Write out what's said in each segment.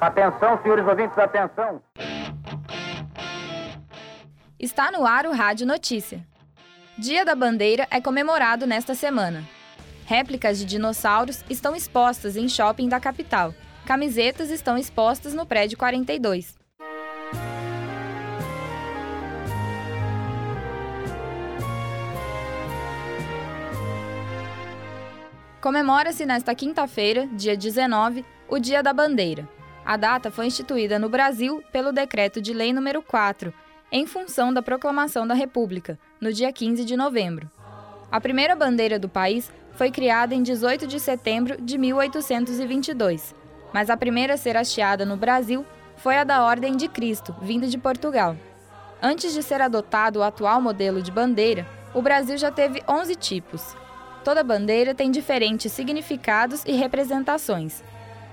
Atenção, senhores ouvintes, atenção. Está no ar o Rádio Notícia. Dia da Bandeira é comemorado nesta semana. Réplicas de dinossauros estão expostas em shopping da capital. Camisetas estão expostas no prédio 42. Comemora-se nesta quinta-feira, dia 19, o Dia da Bandeira. A data foi instituída no Brasil pelo Decreto de Lei nº 4, em função da proclamação da República, no dia 15 de novembro. A primeira bandeira do país foi criada em 18 de setembro de 1822, mas a primeira a ser hasteada no Brasil foi a da Ordem de Cristo, vinda de Portugal. Antes de ser adotado o atual modelo de bandeira, o Brasil já teve 11 tipos. Toda bandeira tem diferentes significados e representações,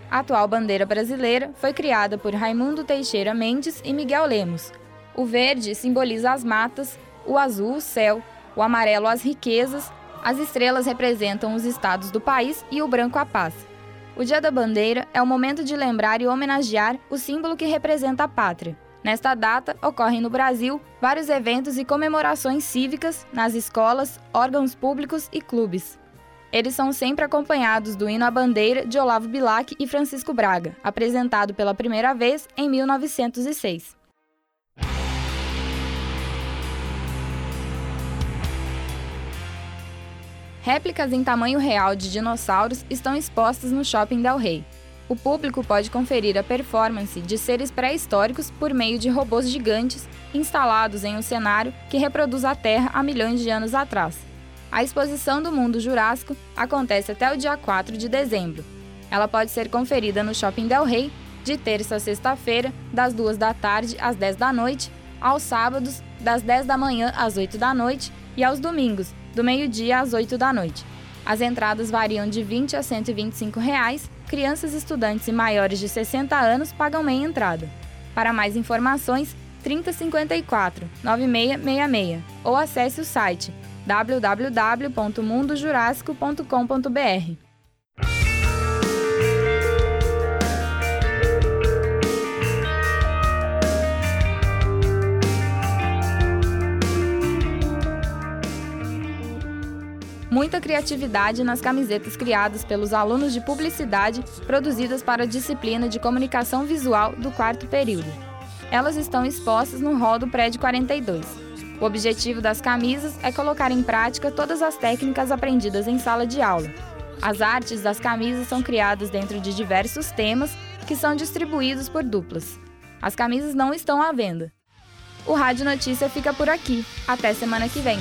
a atual bandeira brasileira foi criada por Raimundo Teixeira Mendes e Miguel Lemos. O verde simboliza as matas, o azul o céu, o amarelo as riquezas, as estrelas representam os estados do país e o branco a paz. O Dia da Bandeira é o momento de lembrar e homenagear o símbolo que representa a pátria. Nesta data, ocorrem no Brasil vários eventos e comemorações cívicas nas escolas, órgãos públicos e clubes. Eles são sempre acompanhados do hino à bandeira de Olavo Bilac e Francisco Braga, apresentado pela primeira vez em 1906. Réplicas em tamanho real de dinossauros estão expostas no Shopping Del Rey. O público pode conferir a performance de seres pré-históricos por meio de robôs gigantes instalados em um cenário que reproduz a Terra há milhões de anos atrás. A exposição do Mundo Jurássico acontece até o dia 4 de dezembro. Ela pode ser conferida no Shopping Del Rey de terça a sexta-feira, das 2 da tarde às 10 da noite, aos sábados, das 10 da manhã às 8 da noite e aos domingos, do meio-dia às 8 da noite. As entradas variam de 20 a 125 reais. Crianças, estudantes e maiores de 60 anos pagam meia entrada. Para mais informações, 3054 9666 ou acesse o site www.mundojurássico.com.br. Muita criatividade nas camisetas criadas pelos alunos de publicidade produzidas para a disciplina de comunicação visual do quarto período. Elas estão expostas no hall do prédio 42. O objetivo das camisas é colocar em prática todas as técnicas aprendidas em sala de aula. As artes das camisas são criadas dentro de diversos temas que são distribuídos por duplas. As camisas não estão à venda. O Rádio Notícia fica por aqui. Até semana que vem.